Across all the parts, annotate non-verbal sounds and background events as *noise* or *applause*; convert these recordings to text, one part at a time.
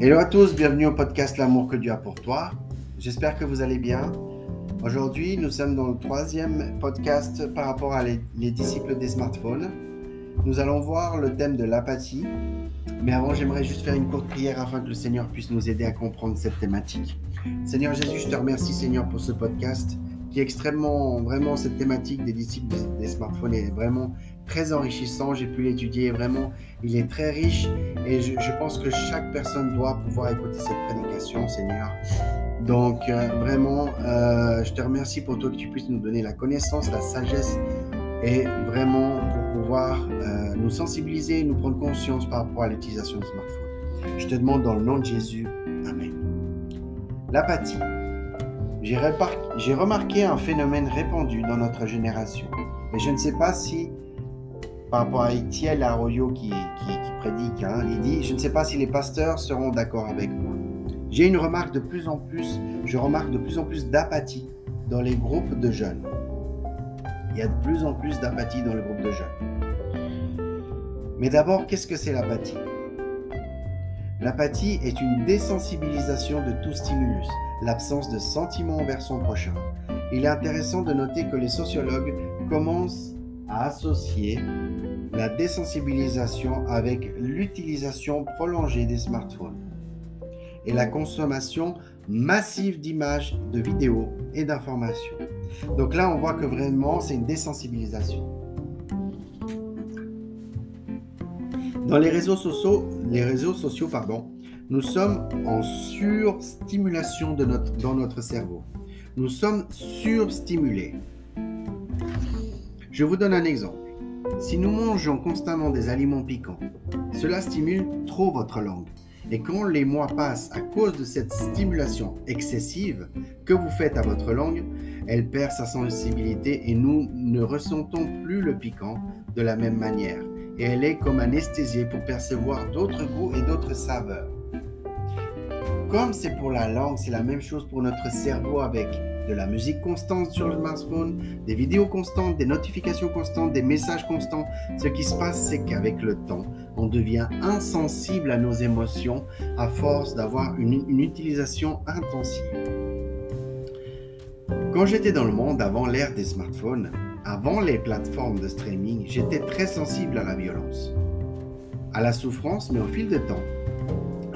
Hello à tous, bienvenue au podcast L'amour que Dieu a pour toi. J'espère que vous allez bien. Aujourd'hui, nous sommes dans le troisième podcast par rapport à les, les, disciples des smartphones. Nous allons voir le thème de l'apathie. Mais avant, j'aimerais juste faire une courte prière afin que le Seigneur puisse nous aider à comprendre cette thématique. Seigneur Jésus, je te remercie Seigneur pour ce podcast qui est extrêmement, vraiment, cette thématique des disciples des smartphones est vraiment très enrichissant. J'ai pu l'étudier vraiment, il est très riche et je, pense que chaque personne doit pouvoir écouter cette prédication, Seigneur. Donc, euh, vraiment, euh, je te remercie pour toi que tu puisses nous donner la connaissance, la sagesse et vraiment pour pouvoir euh, nous sensibiliser, nous prendre conscience par rapport à l'utilisation du smartphone. Je te demande dans le nom de Jésus, Amen. L'apathie. J'ai remarqué un phénomène répandu dans notre génération. Et je ne sais pas si, par rapport à Etiel Arroyo qui, qui, qui prédique, hein, il dit, je ne sais pas si les pasteurs seront d'accord avec moi. J'ai une remarque de plus en plus, je remarque de plus en plus d'apathie dans les groupes de jeunes. Il y a de plus en plus d'apathie dans les groupes de jeunes. Mais d'abord, qu'est-ce que c'est l'apathie? L'apathie est une désensibilisation de tout stimulus, l'absence de sentiment envers son prochain. Il est intéressant de noter que les sociologues commencent à associer la désensibilisation avec l'utilisation prolongée des smartphones et la consommation massive d'images, de vidéos et d'informations. Donc là, on voit que vraiment, c'est une désensibilisation. Dans les réseaux sociaux, les réseaux sociaux pardon, nous sommes en surstimulation de notre, dans notre cerveau. Nous sommes surstimulés. Je vous donne un exemple. Si nous mangeons constamment des aliments piquants, cela stimule trop votre langue. Et quand les mois passent à cause de cette stimulation excessive que vous faites à votre langue, elle perd sa sensibilité et nous ne ressentons plus le piquant de la même manière. Et elle est comme anesthésiée pour percevoir d'autres goûts et d'autres saveurs. Comme c'est pour la langue, c'est la même chose pour notre cerveau avec de la musique constante sur le smartphone, des vidéos constantes, des notifications constantes, des messages constants. Ce qui se passe, c'est qu'avec le temps, on devient insensible à nos émotions à force d'avoir une, une, utilisation intensive. Quand j'étais dans le monde avant l'ère des smartphones, avant les plateformes de streaming, j'étais très sensible à la violence, à la souffrance, mais au fil de temps,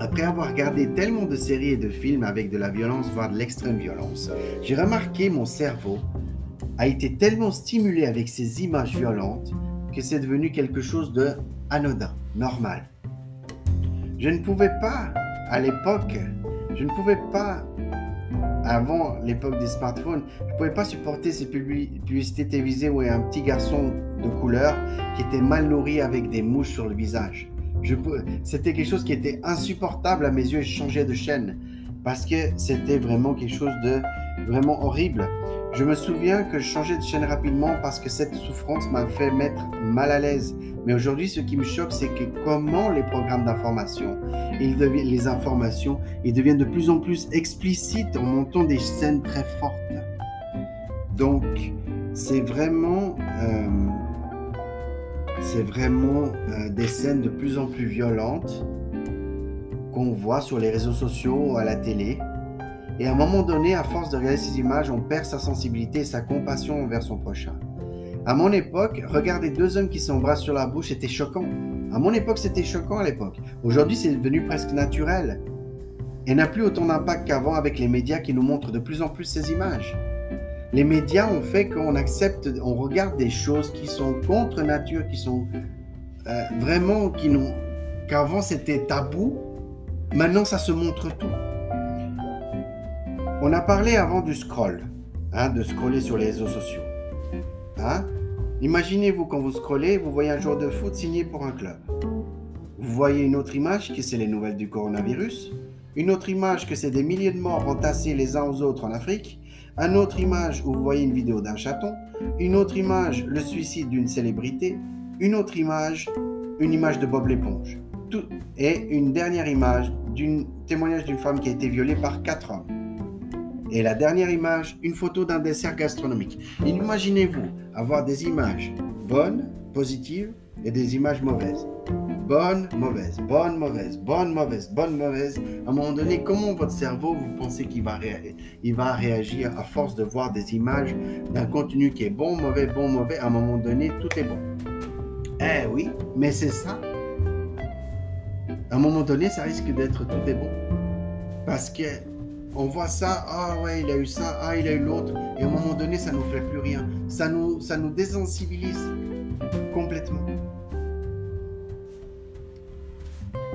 après avoir regardé tellement de séries et de films avec de la violence, voire de l'extrême violence, j'ai remarqué mon cerveau a été tellement stimulé avec ces images violentes que c'est devenu quelque chose de anodin, normal. Je ne pouvais pas, à l'époque, je ne pouvais pas, avant l'époque des smartphones, je ne pouvais pas supporter ces publicités télévisées où il y a un petit garçon de couleur qui était mal nourri avec des mouches sur le visage. C'était quelque chose qui était insupportable à mes yeux et je changeais de chaîne parce que c'était vraiment quelque chose de vraiment horrible. Je me souviens que je changeais de chaîne rapidement parce que cette souffrance m'a fait mettre mal à l'aise. Mais aujourd'hui, ce qui me choque, c'est que comment les programmes d'information, les informations, ils deviennent de plus en plus explicites en montant des scènes très fortes. Donc, c'est vraiment... Euh, c'est vraiment euh, des scènes de plus en plus violentes qu'on voit sur les réseaux sociaux, à la télé. Et à un moment donné, à force de regarder ces images, on perd sa sensibilité et sa compassion envers son prochain. À mon époque, regarder deux hommes qui s'embrassent sur la bouche était choquant. À mon époque, c'était choquant à l'époque. Aujourd'hui, c'est devenu presque naturel. Et n'a plus autant d'impact qu'avant avec les médias qui nous montrent de plus en plus ces images. Les médias ont fait qu'on accepte, on regarde des choses qui sont contre nature, qui sont euh, vraiment, qui n'ont, qu'avant c'était tabou, maintenant ça se montre tout. On a parlé avant du scroll, hein, de scroller sur les réseaux sociaux. Hein? Imaginez-vous quand vous scrollez, vous voyez un joueur de foot signé pour un club. Vous voyez une autre image qui c'est les nouvelles du coronavirus. Une autre image que c'est des milliers de morts entassés les uns aux autres en Afrique. Une autre image où vous voyez une vidéo d'un chaton. Une autre image, le suicide d'une célébrité. Une autre image, une image de Bob l'éponge. Tout, et une dernière image d'un témoignage d'une femme qui a été violée par quatre hommes. Et la dernière image, une photo d'un dessert gastronomique. Imaginez-vous avoir des images bonnes positives et des images mauvaises. Bonne, mauvaise, bonne, mauvaise, bonne, mauvaise, bonne, mauvaise. À un moment donné, comment votre cerveau, vous pensez qu'il va, il va réagir à force de voir des images d'un contenu qui est bon, mauvais, bon, mauvais? À un moment donné, tout est bon. Eh oui, mais c'est ça. À un moment donné, ça risque d'être tout est bon. Parce que on voit ça, ah ouais, il a eu ça, ah il a eu l'autre, et à un moment donné, ça nous fait plus rien. Ça nous, ça nous désensibilise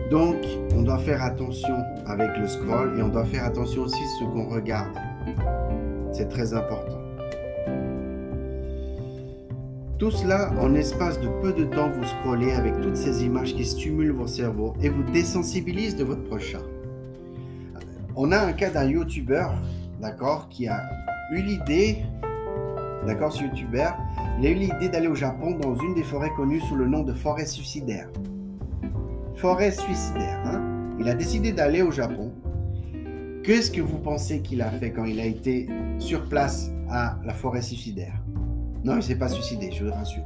Donc, on doit faire attention avec le scroll et on doit faire attention aussi à ce qu'on regarde. C'est très important. Tout cela, en espace de peu de temps, vous scrollez avec toutes ces images qui stimulent vos cerveaux et vous désensibilisent de votre prochain. On a un cas d'un YouTuber, d'accord, qui a eu l'idée, d'accord, ce YouTuber, il a eu l'idée d'aller au Japon dans une des forêts connues sous le nom de forêt suicidaire. Forêt suicidaire, hein? Il a décidé d'aller au Japon. Qu'est-ce que vous pensez qu'il a fait quand il a été sur place à la forêt suicidaire? Non, il ne s'est pas suicidé, je vous rassure.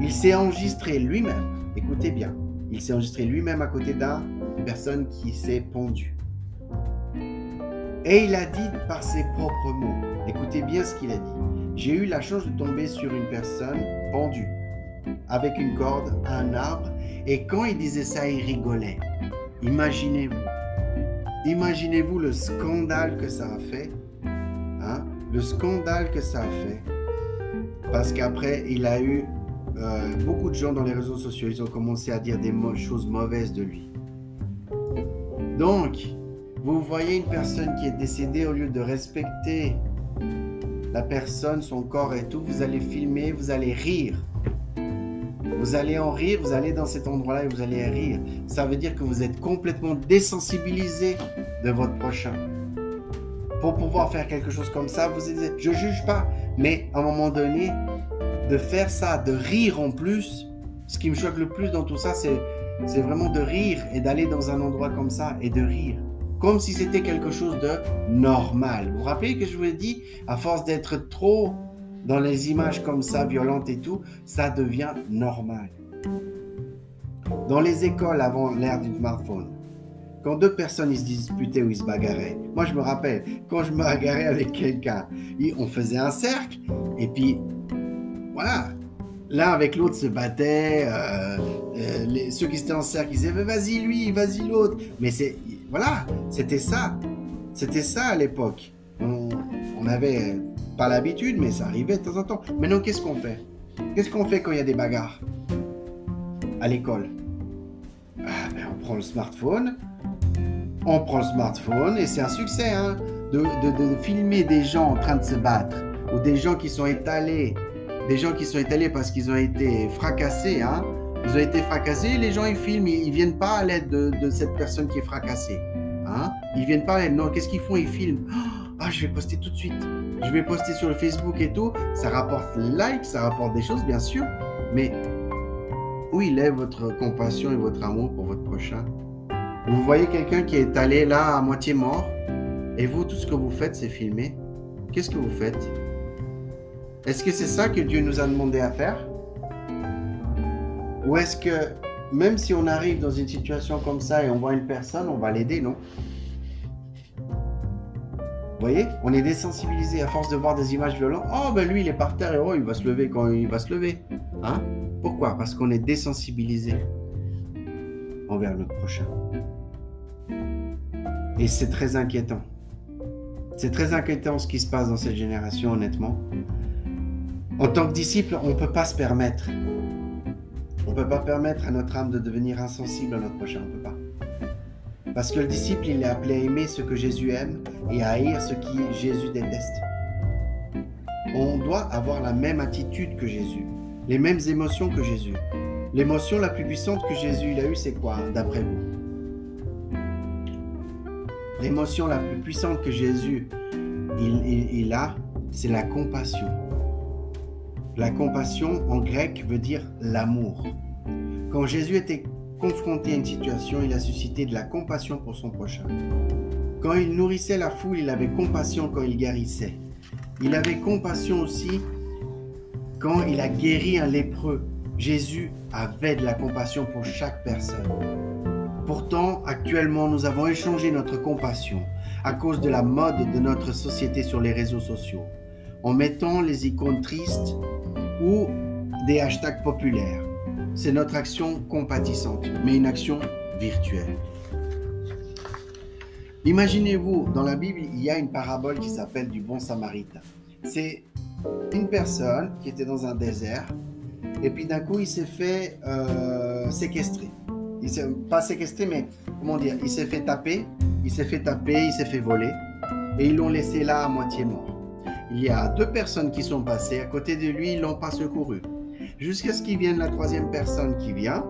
Il s'est enregistré lui-même, écoutez bien, il s'est enregistré lui-même à côté d'une personne qui s'est pendue. Et il a dit par ses propres mots, écoutez bien ce qu'il a dit, j'ai eu la chance de tomber sur une personne pendue, avec une corde à un arbre, et quand il disait ça, il rigolait. Imaginez-vous, imaginez-vous le scandale que ça a fait, hein? le scandale que ça a fait, parce qu'après, il a eu euh, beaucoup de gens dans les réseaux sociaux, ils ont commencé à dire des choses mauvaises de lui. Donc, vous voyez une personne qui est décédée, au lieu de respecter la personne, son corps et tout, vous allez filmer, vous allez rire. Vous allez en rire, vous allez dans cet endroit-là et vous allez rire. Ça veut dire que vous êtes complètement désensibilisé de votre prochain. Pour pouvoir faire quelque chose comme ça, vous êtes, je juge pas, mais à un moment donné, de faire ça, de rire en plus, ce qui me choque le plus dans tout ça, c'est vraiment de rire et d'aller dans un endroit comme ça et de rire comme si c'était quelque chose de normal. Vous vous rappelez que je vous ai dit, à force d'être trop dans les images comme ça, violentes et tout, ça devient normal. Dans les écoles avant l'ère du smartphone, quand deux personnes ils se disputaient ou ils se bagarraient, moi je me rappelle, quand je me bagarrais avec quelqu'un, on faisait un cercle et puis voilà, l'un avec l'autre se battait, euh, euh, ceux qui étaient en cercle ils disaient vas-y lui, vas-y l'autre, mais c'est voilà, c'était ça. C'était ça à l'époque. On, n'avait pas l'habitude, mais ça arrivait de temps en temps. Maintenant, qu'est-ce qu'on fait? Qu'est-ce qu'on fait quand il y a des bagarres? À l'école ah, ben, On prend le smartphone. On prend le smartphone et c'est un succès hein, de, filmer des gens en train de se battre ou des gens qui sont étalés, des gens qui sont étalés parce qu'ils ont été fracassés. Hein, ils ont été fracassés, les gens ils filment, ils, ne viennent pas à l'aide de, cette personne qui est fracassée. Hein? Ils viennent pas à l'aide. Non, qu'est-ce qu'ils font? Ils filment. Ah, je vais poster tout de suite. Je vais poster sur le Facebook et tout. Ça rapporte like, ça rapporte des choses, bien sûr. Mais où il est votre compassion et votre amour pour votre prochain? Vous voyez quelqu'un qui est allé là à moitié mort, et vous, tout ce que vous faites, c'est filmer? Qu'est-ce que vous faites? Est-ce que c'est ça que Dieu nous a demandé à faire? Ou est-ce que même si on arrive dans une situation comme ça et on voit une personne, on va l'aider, non? Vous voyez? On est désensibilisé à force de voir des images violentes. Oh, ben lui, il est par terre et oh, il va se lever quand il va se lever. Hein? Pourquoi? Parce qu'on est désensibilisé envers notre prochain. Et c'est très inquiétant. C'est très inquiétant ce qui se passe dans cette génération, honnêtement. En tant que disciple, on ne peut pas se permettre on ne peut pas permettre à notre âme de devenir insensible à notre prochain, on ne peut pas. Parce que le disciple, il est appelé à aimer ce que Jésus aime et à haïr ce qui Jésus déteste. On doit avoir la même attitude que Jésus, les mêmes émotions que Jésus. L'émotion la plus puissante que Jésus a eue, c'est quoi, d'après vous? L'émotion la plus puissante que Jésus a, c'est la compassion. La compassion en grec veut dire l'amour. Quand Jésus était confronté à une situation, il a suscité de la compassion pour son prochain. Quand il nourrissait la foule, il avait compassion quand il guérissait. Il avait compassion aussi quand il a guéri un lépreux. Jésus avait de la compassion pour chaque personne. Pourtant, actuellement, nous avons échangé notre compassion à cause de la mode de notre société sur les réseaux sociaux, en mettant les icônes tristes ou des hashtags populaires. C'est notre action compatissante, mais une action virtuelle. Imaginez-vous, dans la Bible, il y a une parabole qui s'appelle du bon samaritain. C'est une personne qui était dans un désert et puis d'un coup il s'est fait euh, séquestrer. Il s'est pas séquestré, mais comment dire, il s'est fait taper, il s'est fait taper, il s'est fait voler et ils l'ont laissé là à moitié mort. Il y a deux personnes qui sont passées à côté de lui, ils l'ont pas secouru. Jusqu'à ce qu'il vienne la troisième personne qui vient,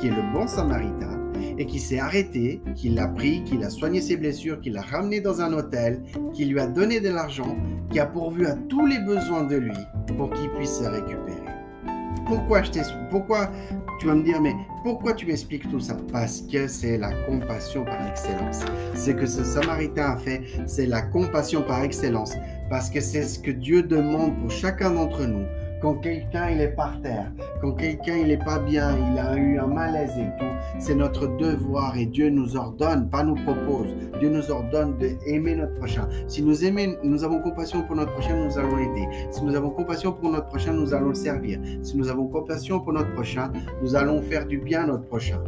qui est le bon samaritain, et qui s'est arrêté, qui l'a pris, qui a soigné ses blessures, qui l'a ramené dans un hôtel, qui lui a donné de l'argent, qui a pourvu à tous les besoins de lui pour qu'il puisse se récupérer. Pourquoi Pourquoi tu vas me dire, mais pourquoi tu m'expliques tout ça? Parce que c'est la compassion par excellence. Ce que ce Samaritain a fait, c'est la compassion par excellence. Parce que c'est ce que Dieu demande pour chacun d'entre nous quand quelqu'un il est par terre, quand quelqu'un il est pas bien, il a eu un malaise et tout, c'est notre devoir et Dieu nous ordonne, pas nous propose. Dieu nous ordonne d'aimer notre prochain. Si nous aimons, nous avons compassion pour notre prochain, nous allons aider. Si nous avons compassion pour notre prochain, nous allons le servir. Si nous avons compassion pour notre prochain, nous allons faire du bien à notre prochain.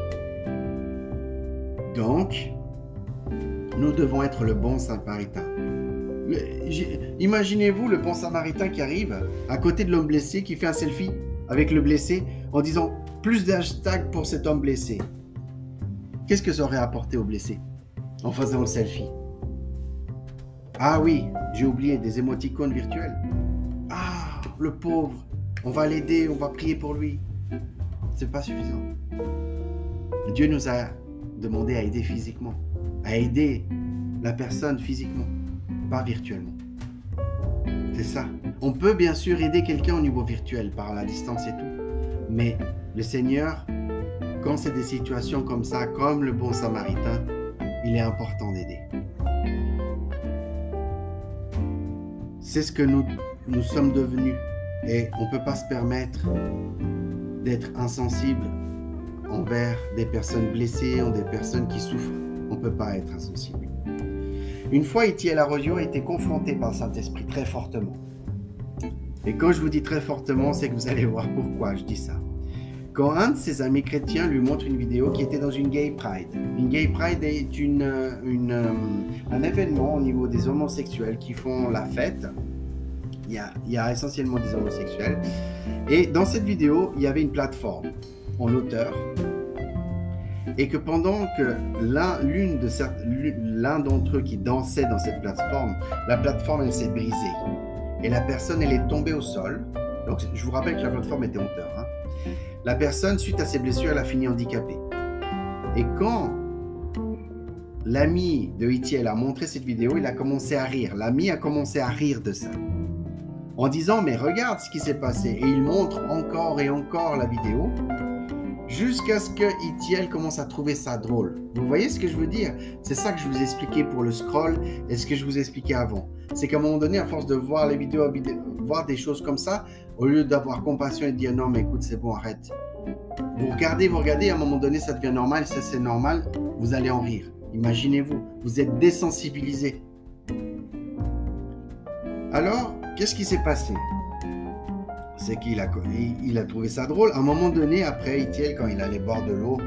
Donc, nous devons être le bon samaritain. Imaginez-vous le bon samaritain qui arrive à côté de l'homme blessé, qui fait un selfie avec le blessé en disant plus d'hashtags pour cet homme blessé. Qu'est-ce que ça aurait apporté au blessé en faisant le selfie? Ah oui, j'ai oublié des émoticônes virtuels. Ah, le pauvre, on va l'aider, on va prier pour lui. C'est pas suffisant. Dieu nous a demandé à aider physiquement, à aider la personne physiquement pas virtuellement. C'est ça. On peut bien sûr aider quelqu'un au niveau virtuel par la distance et tout. Mais le Seigneur, quand c'est des situations comme ça, comme le bon samaritain, il est important d'aider. C'est ce que nous, nous sommes devenus. Et on ne peut pas se permettre d'être insensible envers des personnes blessées, ou des personnes qui souffrent. On ne peut pas être insensible. Une fois, Etienne Arroyo a été confronté par le Saint-Esprit très fortement. Et quand je vous dis très fortement, c'est que vous allez voir pourquoi je dis ça. Quand un de ses amis chrétiens lui montre une vidéo qui était dans une gay pride. Une gay pride est une, euh, un événement au niveau des homosexuels qui font la fête. Il y, a, il y a essentiellement des homosexuels. Et dans cette vidéo, il y avait une plateforme en hauteur et que pendant que l'un d'entre eux qui dansait dans cette plateforme, la plateforme elle s'est brisée et la personne elle est tombée au sol. Donc je vous rappelle que la plateforme était en hauteur. Hein. La personne suite à ses blessures elle a fini handicapée. Et quand l'ami de Itiel a montré cette vidéo, il a commencé à rire. L'ami a commencé à rire de ça. En disant, mais regarde ce qui s'est passé. Et il montre encore et encore la vidéo jusqu'à ce que Itiel commence à trouver ça drôle. Vous voyez ce que je veux dire? C'est ça que je vous expliquais pour le scroll et ce que je vous expliquais avant. C'est qu'à un moment donné, à force de voir les vidéos, voir des choses comme ça, au lieu d'avoir compassion et de dire non, mais écoute, c'est bon, arrête. Vous regardez, vous regardez, à un moment donné, ça devient normal, ça c'est normal, vous allez en rire. Imaginez-vous, vous êtes désensibilisé. Alors, qu'est-ce qui s'est passé? C'est qu'il a, trouvé ça drôle. À un moment donné, après Itiel, quand il allait boire de l'eau,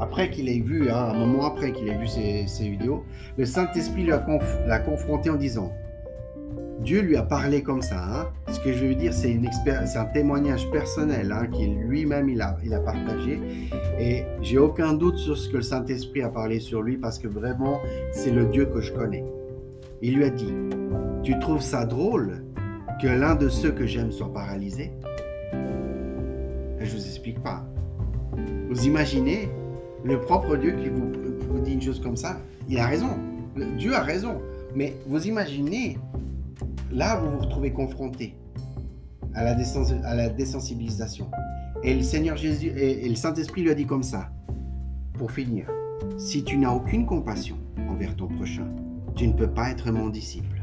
après qu'il ait vu, hein, un moment après qu'il ait vu ces, vidéos, le Saint-Esprit l'a confronté en disant Dieu lui a parlé comme ça. Hein. Ce que je veux dire, c'est un témoignage personnel hein, qu'il lui-même a, il a partagé. Et j'ai aucun doute sur ce que le Saint-Esprit a parlé sur lui parce que vraiment, c'est le Dieu que je connais. Il lui a dit Tu trouves ça drôle? Que l'un de ceux que j'aime soit paralysé? Je ne vous explique pas. Vous imaginez le propre Dieu qui vous, dit une chose comme ça? Il a raison. Dieu a raison. Mais vous imaginez, là, vous vous retrouvez confronté à la, à la désensibilisation. Et le Seigneur Jésus et le Saint-Esprit lui a dit comme ça, pour finir, si tu n'as aucune compassion envers ton prochain, tu ne peux pas être mon disciple.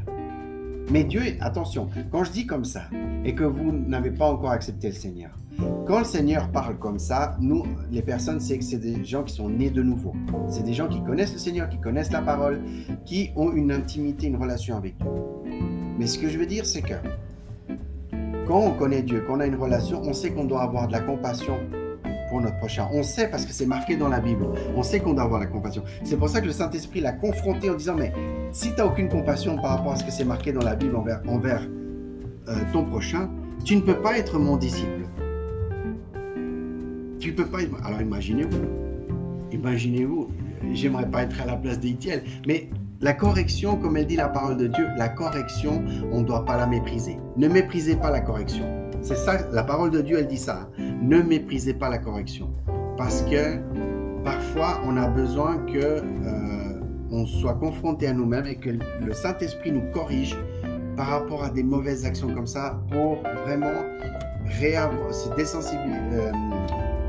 Mais Dieu, attention, quand je dis comme ça et que vous n'avez pas encore accepté le Seigneur, quand le Seigneur parle comme ça, nous, les personnes, c'est que c'est des gens qui sont nés de nouveau. C'est des gens qui connaissent le Seigneur, qui connaissent la parole, qui ont une intimité, une relation avec Dieu. Mais ce que je veux dire, c'est que quand on connaît Dieu, quand on a une relation, on sait qu'on doit avoir de la compassion notre prochain. On sait parce que c'est marqué dans la Bible. On sait qu'on doit avoir la compassion. C'est pour ça que le Saint-Esprit l'a confronté en disant, mais si tu n'as aucune compassion par rapport à ce que c'est marqué dans la Bible envers, euh, ton prochain, tu ne peux pas être mon disciple. Tu peux pas... Alors imaginez-vous. Imaginez-vous. J'aimerais pas être à la place d'Étienne, mais la correction, comme elle dit la parole de Dieu, la correction, on ne doit pas la mépriser. Ne méprisez pas la correction. C'est ça, la parole de Dieu, elle dit ça. Ne méprisez pas la correction. Parce que parfois, on a besoin que euh, on soit confronté à nous-mêmes et que le Saint-Esprit nous corrige par rapport à des mauvaises actions comme ça pour vraiment se euh,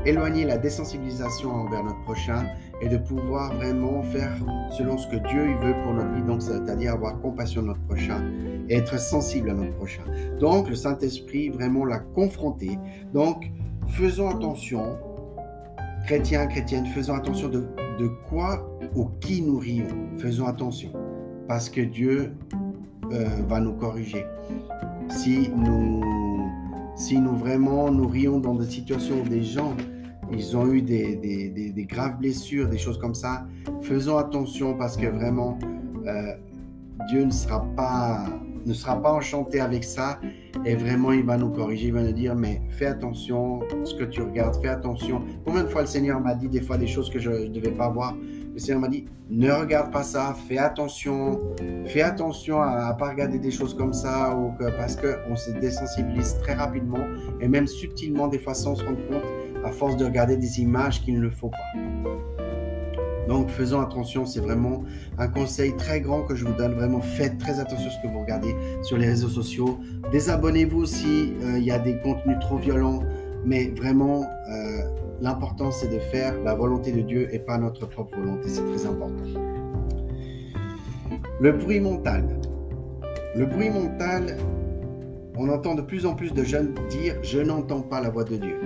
éloigner la désensibilisation envers notre prochain et de pouvoir vraiment faire selon ce que Dieu veut pour notre vie, donc c'est-à-dire avoir compassion de notre prochain et être sensible à notre prochain. Donc le Saint-Esprit vraiment l'a confronté. Donc faisons attention, chrétiens, chrétiennes, faisons attention de, de quoi ou qui nous rions. Faisons attention parce que Dieu euh, va nous corriger. Si nous, si nous vraiment nous rions dans des situations où des gens ils ont eu des, graves blessures, des choses comme ça. Faisons attention parce que vraiment, euh, Dieu ne sera, pas, enchanté avec ça et vraiment il va nous corriger, il va nous dire mais fais attention ce que tu regardes, fais attention. Combien de fois le Seigneur m'a dit des fois des choses que je ne devais pas voir? Le Seigneur m'a dit ne regarde pas ça, fais attention, fais attention à ne pas regarder des choses comme ça ou parce qu'on se désensibilise très rapidement et même subtilement des fois sans se rendre compte à force de regarder des images qu'il ne faut pas. Donc faisons attention, c'est vraiment un conseil très grand que je vous donne. Vraiment faites très attention à ce que vous regardez sur les réseaux sociaux. Désabonnez-vous s'il euh, y a des contenus trop violents. Mais vraiment, euh, l'important c'est de faire la volonté de Dieu et pas notre propre volonté. C'est très important. Le bruit mental. Le bruit mental, on entend de plus en plus de jeunes dire Je n'entends pas la voix de Dieu.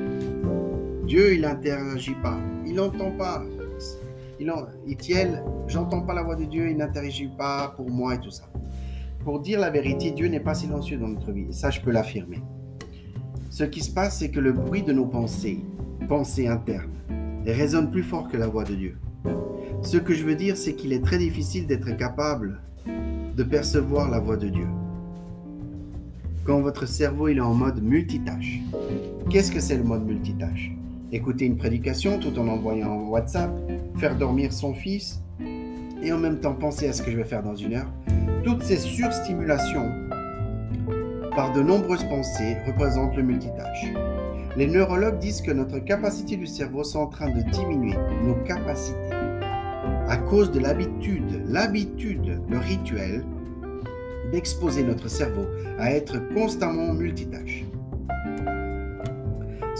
Dieu, il n'interagit pas. Il n'entend pas. Il, en, j'entends pas la voix de Dieu, il n'interagit pas pour moi et tout ça. Pour dire la vérité, Dieu n'est pas silencieux dans notre vie. ça, je peux l'affirmer. Ce qui se passe, c'est que le bruit de nos pensées, pensées internes, résonne plus fort que la voix de Dieu. Ce que je veux dire, c'est qu'il est très difficile d'être capable de percevoir la voix de Dieu. Quand votre cerveau il est en mode multitâche. Qu'est-ce que c'est le mode multitâche? Écouter une prédication tout en envoyant WhatsApp, faire dormir son fils et en même temps penser à ce que je vais faire dans une heure. Toutes ces surstimulations par de nombreuses pensées représentent le multitâche. Les neurologues disent que notre capacité du cerveau sont en train de diminuer, nos capacités, à cause de l'habitude, l'habitude, le rituel d'exposer notre cerveau à être constamment multitâche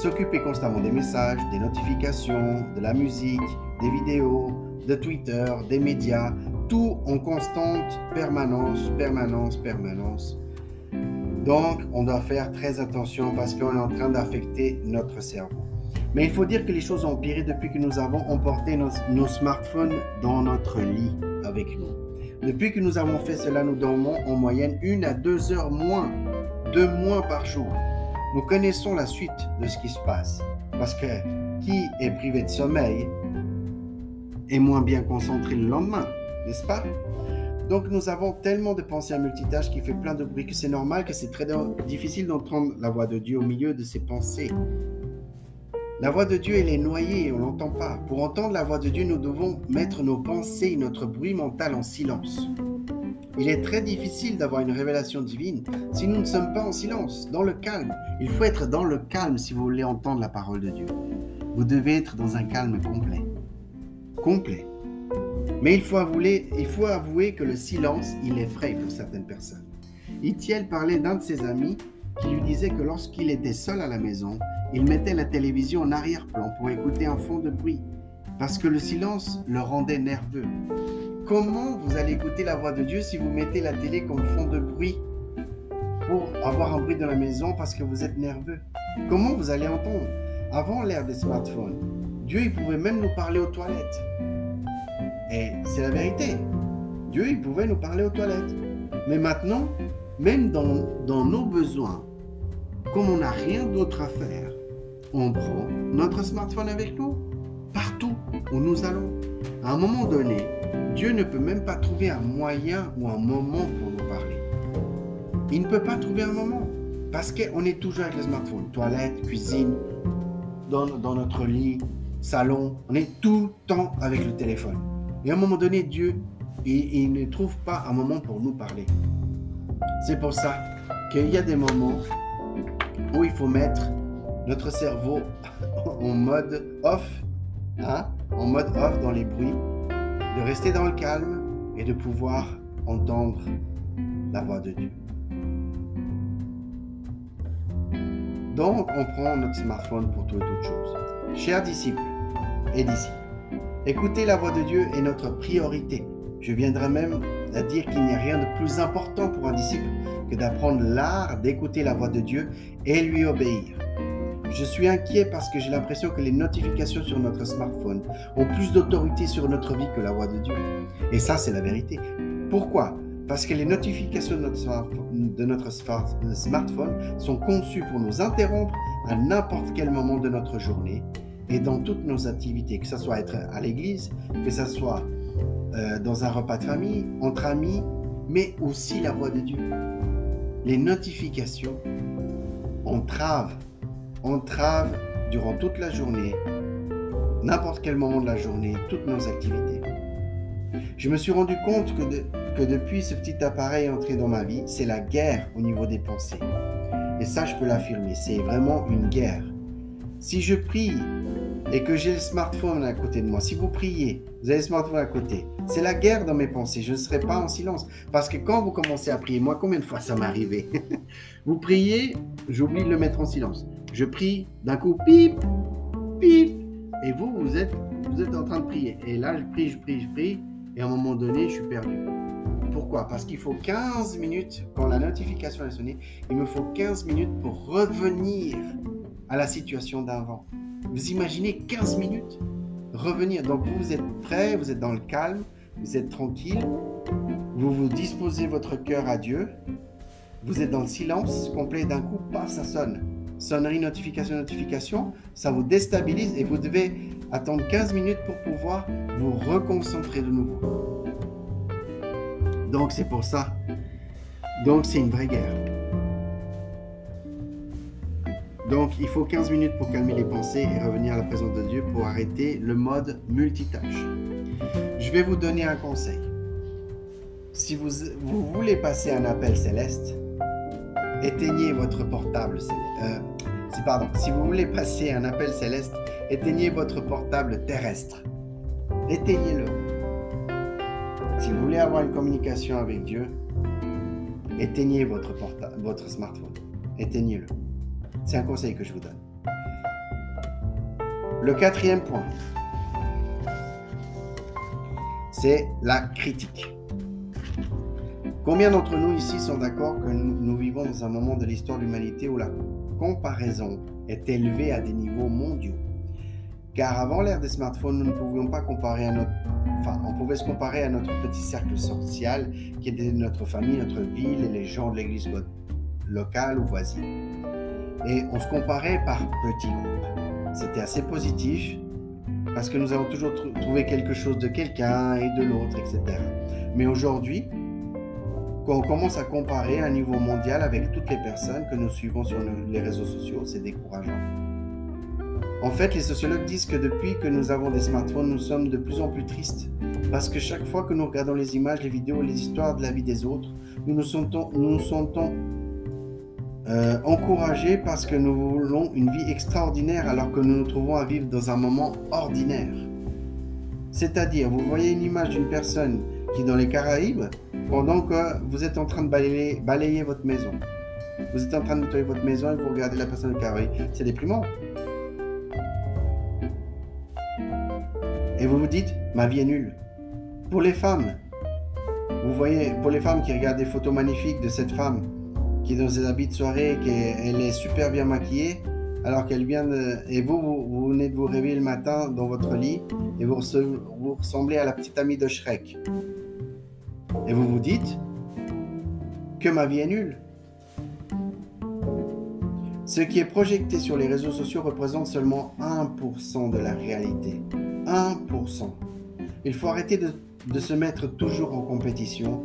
s'occuper constamment des messages, des notifications, de la musique, des vidéos, de Twitter, des médias, tout en constante permanence, permanence, permanence. Donc, on doit faire très attention parce qu'on est en train d'affecter notre cerveau. Mais il faut dire que les choses ont empiré depuis que nous avons emporté nos, smartphones dans notre lit avec nous. Depuis que nous avons fait cela, nous dormons en moyenne une à deux heures moins, deux moins par jour. Nous connaissons la suite de ce qui se passe, parce que qui est privé de sommeil est moins bien concentré le lendemain, n'est-ce pas? Donc nous avons tellement de pensées à multitâche qui fait plein de bruit que c'est normal que c'est très difficile d'entendre la voix de Dieu au milieu de ces pensées. La voix de Dieu, elle est noyée, on l'entend pas. Pour entendre la voix de Dieu, nous devons mettre nos pensées, notre bruit mental en silence. Il est très difficile d'avoir une révélation divine si nous ne sommes pas en silence, dans le calme. Il faut être dans le calme si vous voulez entendre la parole de Dieu. Vous devez être dans un calme complet. Complet. Mais il faut avouer, que le silence, il effraie pour certaines personnes. Itiel parlait d'un de ses amis qui lui disait que lorsqu'il était seul à la maison, il mettait la télévision en arrière-plan pour écouter un fond de bruit, parce que le silence le rendait nerveux. Comment vous allez écouter la voix de Dieu si vous mettez la télé comme fond de bruit avoir un bruit dans la maison parce que vous êtes nerveux. Comment vous allez entendre? Avant l'ère des smartphones, Dieu il pouvait même nous parler aux toilettes. Et c'est la vérité. Dieu il pouvait nous parler aux toilettes. Mais maintenant, même dans nos besoins, comme on n'a rien d'autre à faire, on prend notre smartphone avec nous, partout où nous allons. À un moment donné, Dieu ne peut même pas trouver un moyen ou un moment pour nous parler. Il ne peut pas trouver un moment parce qu'on est toujours avec le smartphone, toilette, cuisine, dans, notre lit, salon, on est tout le temps avec le téléphone. Et à un moment donné, Dieu, il, il ne trouve pas un moment pour nous parler. C'est pour ça qu'il y a des moments où il faut mettre notre cerveau *laughs* en mode off, hein, en mode off dans les bruits, de rester dans le calme et de pouvoir entendre la voix de Dieu. Donc, on prend notre smartphone pour tout et toute chose. Chers disciples et disciples, écouter la voix de Dieu est notre priorité. Je viendrai même à dire qu'il n'y a rien de plus important pour un disciple que d'apprendre l'art d'écouter la voix de Dieu et lui obéir. Je suis inquiet parce que j'ai l'impression que les notifications sur notre smartphone ont plus d'autorité sur notre vie que la voix de Dieu. Et ça, c'est la vérité. Pourquoi? Parce que les notifications de notre, smartphone sont conçues pour nous interrompre à n'importe quel moment de notre journée et dans toutes nos activités, que ce soit être à l'église, que ce soit euh, dans un repas de famille, entre amis, mais aussi la voix de Dieu. Les notifications entravent, entravent durant toute la journée, n'importe quel moment de la journée, toutes nos activités. Je me suis rendu compte que, que depuis ce petit appareil entré dans ma vie, c'est la guerre au niveau des pensées. Et ça, je peux l'affirmer, c'est vraiment une guerre. Si je prie et que j'ai le smartphone à côté de moi, si vous priez, vous avez le smartphone à côté, c'est la guerre dans mes pensées. Je ne serai pas en silence. Parce que quand vous commencez à prier, moi, combien de fois ça m'est arrivé? *laughs* Vous priez, j'oublie de le mettre en silence. Je prie, d'un coup, pip, pip. Et vous, vous êtes, vous êtes en train de prier. Et là, je prie, je prie, je prie. Et à un moment donné, je suis perdu. Pourquoi? Parce qu'il faut 15 minutes, quand la notification est sonnée, il me faut 15 minutes pour revenir à la situation d'avant. Vous imaginez 15 minutes Revenir. Donc vous êtes prêt, vous êtes dans le calme, vous êtes tranquille, vous vous disposez votre cœur à Dieu, vous êtes dans le silence complet, d'un coup, ça sonne. Sonnerie, notification, notification, ça vous déstabilise et vous devez attendre 15 minutes pour pouvoir vous reconcentrer de nouveau. Donc c'est pour ça. Donc c'est une vraie guerre. Donc, il faut 15 minutes pour calmer les pensées et revenir à la présence de Dieu pour arrêter le mode multitâche. Je vais vous donner un conseil. Si vous, voulez passer un appel céleste, éteignez votre portable. Euh, pardon, si vous voulez passer un appel céleste, éteignez votre portable terrestre. Éteignez-le. Si vous voulez avoir une communication avec Dieu, éteignez votre, votre smartphone. Éteignez-le. C'est un conseil que je vous donne. Le quatrième point, c'est la critique. Combien d'entre nous ici sont d'accord que nous, vivons dans un moment de l'histoire de l'humanité où la comparaison est élevée à des niveaux mondiaux? Car avant l'ère des smartphones, nous ne pouvions pas comparer à notre... Enfin, on pouvait se comparer à notre petit cercle social qui était notre famille, notre ville et les gens de l'église locale ou voisine et on se comparait par petits groupes. C'était assez positif parce que nous avons toujours trouvé quelque chose de quelqu'un et de l'autre, etc. Mais aujourd'hui, quand on commence à comparer à un niveau mondial avec toutes les personnes que nous suivons sur les réseaux sociaux, c'est décourageant. En fait, les sociologues disent que depuis que nous avons des smartphones, nous sommes de plus en plus tristes. Parce que chaque fois que nous regardons les images, les vidéos, les histoires de la vie des autres, nous nous sentons, euh, encouragés parce que nous voulons une vie extraordinaire alors que nous nous trouvons à vivre dans un moment ordinaire. C'est-à-dire, vous voyez une image d'une personne qui est dans les Caraïbes pendant que vous êtes en train de balayer, balayer votre maison. Vous êtes en train de nettoyer votre maison et vous regardez la personne des Caraïbes. C'est déprimant. Et vous vous dites, ma vie est nulle. Pour les femmes, vous voyez, pour les femmes qui regardent des photos magnifiques de cette femme qui est dans ses habits de soirée et qu'elle est super bien maquillée, alors qu'elle vient de... Et vous, vous, venez de vous réveiller le matin dans votre lit et vous, vous ressemblez à la petite amie de Shrek. Et vous vous dites que ma vie est nulle. Ce qui est projeté sur les réseaux sociaux représente seulement 1% de la réalité. 1%. Il faut arrêter de, se mettre toujours en compétition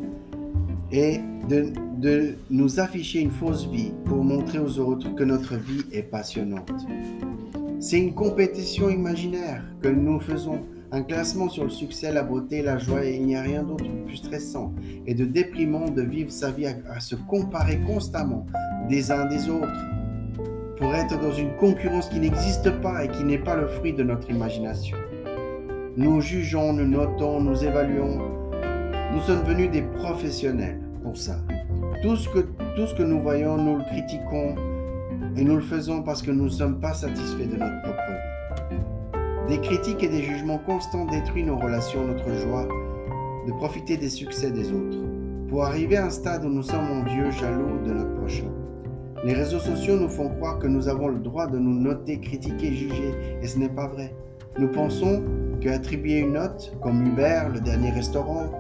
et de, de, nous afficher une fausse vie pour montrer aux autres que notre vie est passionnante. C'est une compétition imaginaire que nous faisons, un classement sur le succès, la beauté, la joie, et il n'y a rien d'autre de plus stressant et de déprimant de vivre sa vie à se comparer constamment des uns des autres pour être dans une concurrence qui n'existe pas et qui n'est pas le fruit de notre imagination. Nous jugeons, nous notons, nous évaluons. Nous sommes devenus des professionnels pour ça. Tout ce que, tout ce que nous voyons, nous le critiquons et nous le faisons parce que nous ne sommes pas satisfaits de notre propre vie. Des critiques et des jugements constants détruisent nos relations, notre joie de profiter des succès des autres, pour arriver à un stade où nous sommes envieux, jaloux de notre prochain. Les réseaux sociaux nous font croire que nous avons le droit de nous noter, critiquer, juger, et ce n'est pas vrai. Nous pensons qu'attribuer une note, comme Uber, le dernier restaurant,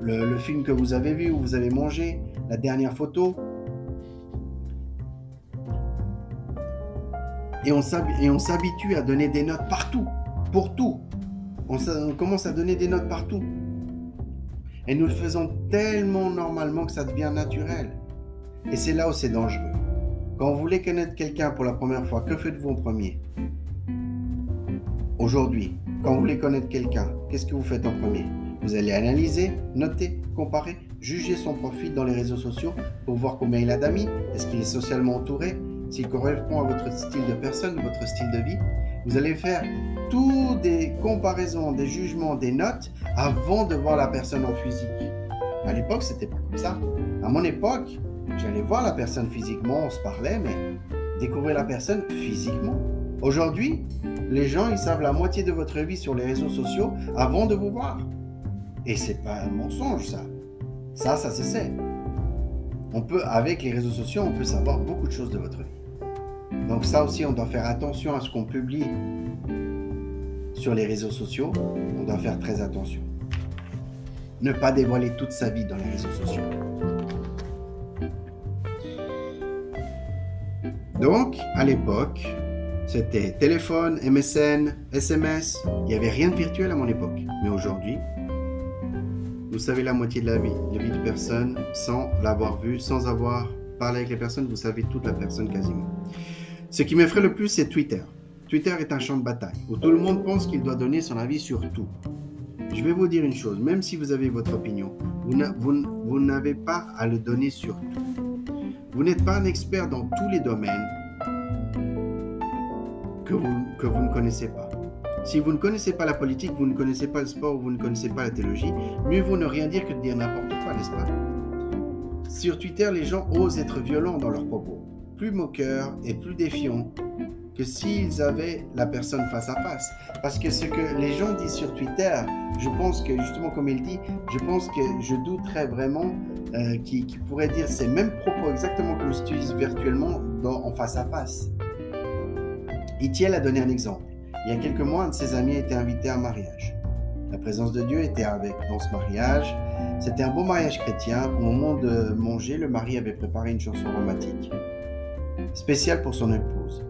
le, film que vous avez vu ou vous avez mangé, la dernière photo, et on s'habitue à donner des notes partout, pour tout. On, on commence à donner des notes partout. Et nous le faisons tellement normalement que ça devient naturel. Et c'est là où c'est dangereux. Quand vous voulez connaître quelqu'un pour la première fois, que faites-vous en premier? Aujourd'hui, quand vous voulez connaître quelqu'un, qu'est-ce que vous faites en premier? Vous allez analyser, noter, comparer, juger son profil dans les réseaux sociaux pour voir combien il a d'amis, est-ce qu'il est socialement entouré, s'il correspond à votre style de personne, votre style de vie. Vous allez faire toutes des comparaisons, des jugements, des notes avant de voir la personne en physique. À l'époque, c'était pas comme ça. À mon époque, J'allais voir la personne physiquement, on se parlait, mais découvrir la personne physiquement. Aujourd'hui, les gens, ils savent la moitié de votre vie sur les réseaux sociaux avant de vous voir. Et c'est pas un mensonge, ça. Ça, ça se sait. On peut, avec les réseaux sociaux, on peut savoir beaucoup de choses de votre vie. Donc ça aussi, on doit faire attention à ce qu'on publie sur les réseaux sociaux. On doit faire très attention. Ne pas dévoiler toute sa vie dans les réseaux sociaux. Donc, à l'époque, c'était téléphone, MSN, SMS. Il n'y avait rien de virtuel à mon époque. Mais aujourd'hui, vous savez la moitié de la vie, la vie de personne, sans l'avoir vue, sans avoir parlé avec les personnes, vous savez toute la personne quasiment. Ce qui m'effraie le plus, c'est Twitter. Twitter est un champ de bataille où tout le monde pense qu'il doit donner son avis sur tout. Je vais vous dire une chose, même si vous avez votre opinion, vous n'avez pas à le donner sur tout. Vous n'êtes pas un expert dans tous les domaines que vous, ne connaissez pas. Si vous ne connaissez pas la politique, vous ne connaissez pas le sport, vous ne connaissez pas la théologie, mieux vaut ne rien dire que de dire n'importe quoi, n'est-ce pas? Sur Twitter, les gens osent être violents dans leurs propos, plus moqueurs et plus défiants que s'ils avaient la personne face à face. Parce que ce que les gens disent sur Twitter, je pense que justement comme il dit, je pense que je douterais vraiment euh, qui, pourrait dire ces mêmes propos exactement comme j'utilise virtuellement en face à face. Itiel a donné un exemple. Il y a quelques mois, un de ses amis était invité à un mariage. La présence de Dieu était avec dans ce mariage. C'était un beau mariage chrétien. Au moment de manger, le mari avait préparé une chanson romantique, spéciale pour son épouse.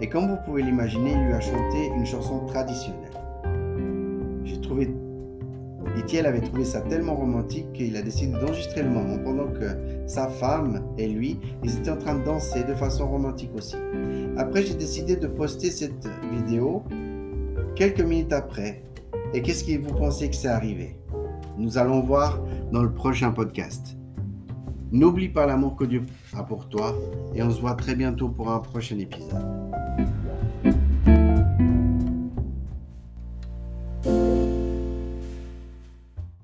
Et comme vous pouvez l'imaginer, il lui a chanté une chanson traditionnelle. J'ai trouvé Itiel avait trouvé ça tellement romantique qu'il a décidé d'enregistrer le moment pendant que sa femme et lui, ils étaient en train de danser de façon romantique aussi. Après, j'ai décidé de poster cette vidéo quelques minutes après. Et qu'est-ce que vous pensez que c'est arrivé? Nous allons voir dans le prochain podcast. N'oublie pas l'amour que Dieu a pour toi et on se voit très bientôt pour un prochain épisode.